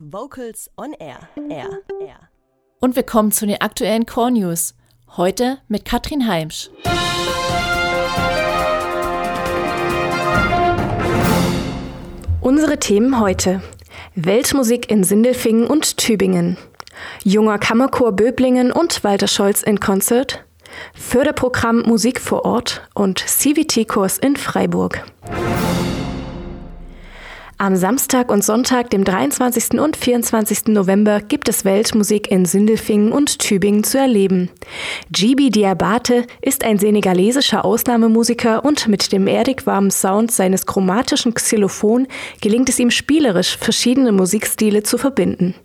Vocals on Air. Air. Air. Und wir kommen zu den aktuellen Core News. Heute mit Katrin Heimsch. Unsere Themen heute. Weltmusik in Sindelfingen und Tübingen. Junger Kammerchor Böblingen und Walter Scholz in Konzert. Förderprogramm Musik vor Ort und CVT-Kurs in Freiburg. Am Samstag und Sonntag, dem 23. und 24. November, gibt es Weltmusik in Sindelfingen und Tübingen zu erleben. Gibi Diabate ist ein senegalesischer Ausnahmemusiker und mit dem erdig warmen Sound seines chromatischen Xylophon gelingt es ihm spielerisch, verschiedene Musikstile zu verbinden.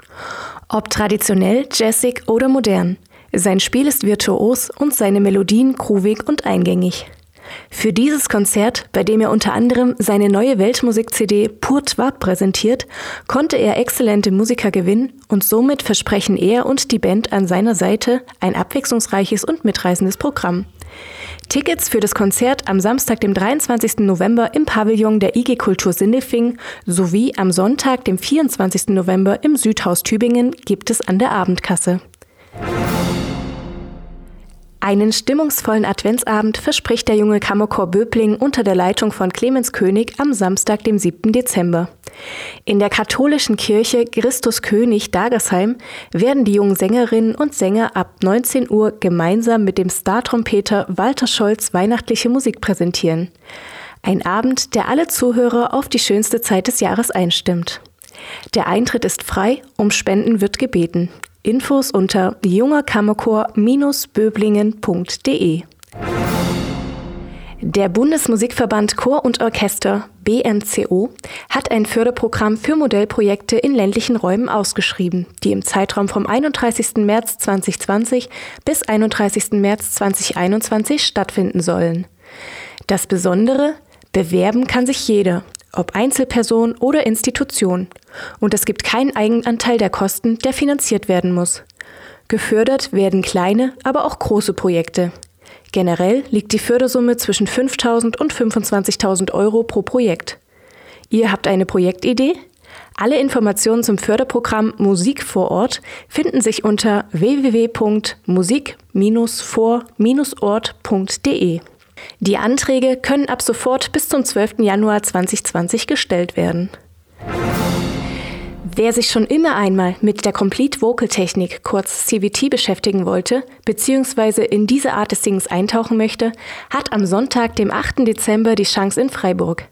Ob traditionell, jazzig oder modern. Sein Spiel ist virtuos und seine Melodien groovig und eingängig. Für dieses Konzert, bei dem er unter anderem seine neue Weltmusik-CD Pur Twab präsentiert, konnte er exzellente Musiker gewinnen und somit versprechen er und die Band an seiner Seite ein abwechslungsreiches und mitreißendes Programm. Tickets für das Konzert am Samstag, dem 23. November im Pavillon der IG Kultur Sindelfing sowie am Sonntag, dem 24. November im Südhaus Tübingen gibt es an der Abendkasse. Einen stimmungsvollen Adventsabend verspricht der junge Kammerchor Böbling unter der Leitung von Clemens König am Samstag, dem 7. Dezember. In der katholischen Kirche Christus König Dagersheim werden die jungen Sängerinnen und Sänger ab 19 Uhr gemeinsam mit dem Star-Trompeter Walter Scholz weihnachtliche Musik präsentieren. Ein Abend, der alle Zuhörer auf die schönste Zeit des Jahres einstimmt. Der Eintritt ist frei, um Spenden wird gebeten. Infos unter jungerkammerchor-böblingen.de. Der Bundesmusikverband Chor und Orchester BMCO hat ein Förderprogramm für Modellprojekte in ländlichen Räumen ausgeschrieben, die im Zeitraum vom 31. März 2020 bis 31. März 2021 stattfinden sollen. Das Besondere, bewerben kann sich jeder, ob Einzelperson oder Institution. Und es gibt keinen Eigenanteil der Kosten, der finanziert werden muss. Gefördert werden kleine, aber auch große Projekte. Generell liegt die Fördersumme zwischen 5.000 und 25.000 Euro pro Projekt. Ihr habt eine Projektidee? Alle Informationen zum Förderprogramm Musik vor Ort finden sich unter www.musik-vor-ort.de. Die Anträge können ab sofort bis zum 12. Januar 2020 gestellt werden. Wer sich schon immer einmal mit der Complete Vocal Technik, kurz CVT, beschäftigen wollte, beziehungsweise in diese Art des Singens eintauchen möchte, hat am Sonntag, dem 8. Dezember, die Chance in Freiburg.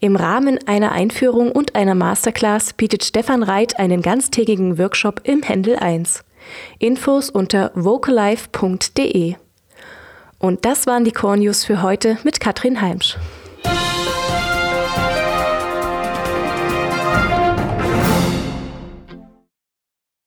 Im Rahmen einer Einführung und einer Masterclass bietet Stefan Reit einen ganztägigen Workshop im Händel 1. Infos unter vocalife.de. Und das waren die Core News für heute mit Katrin Heimsch.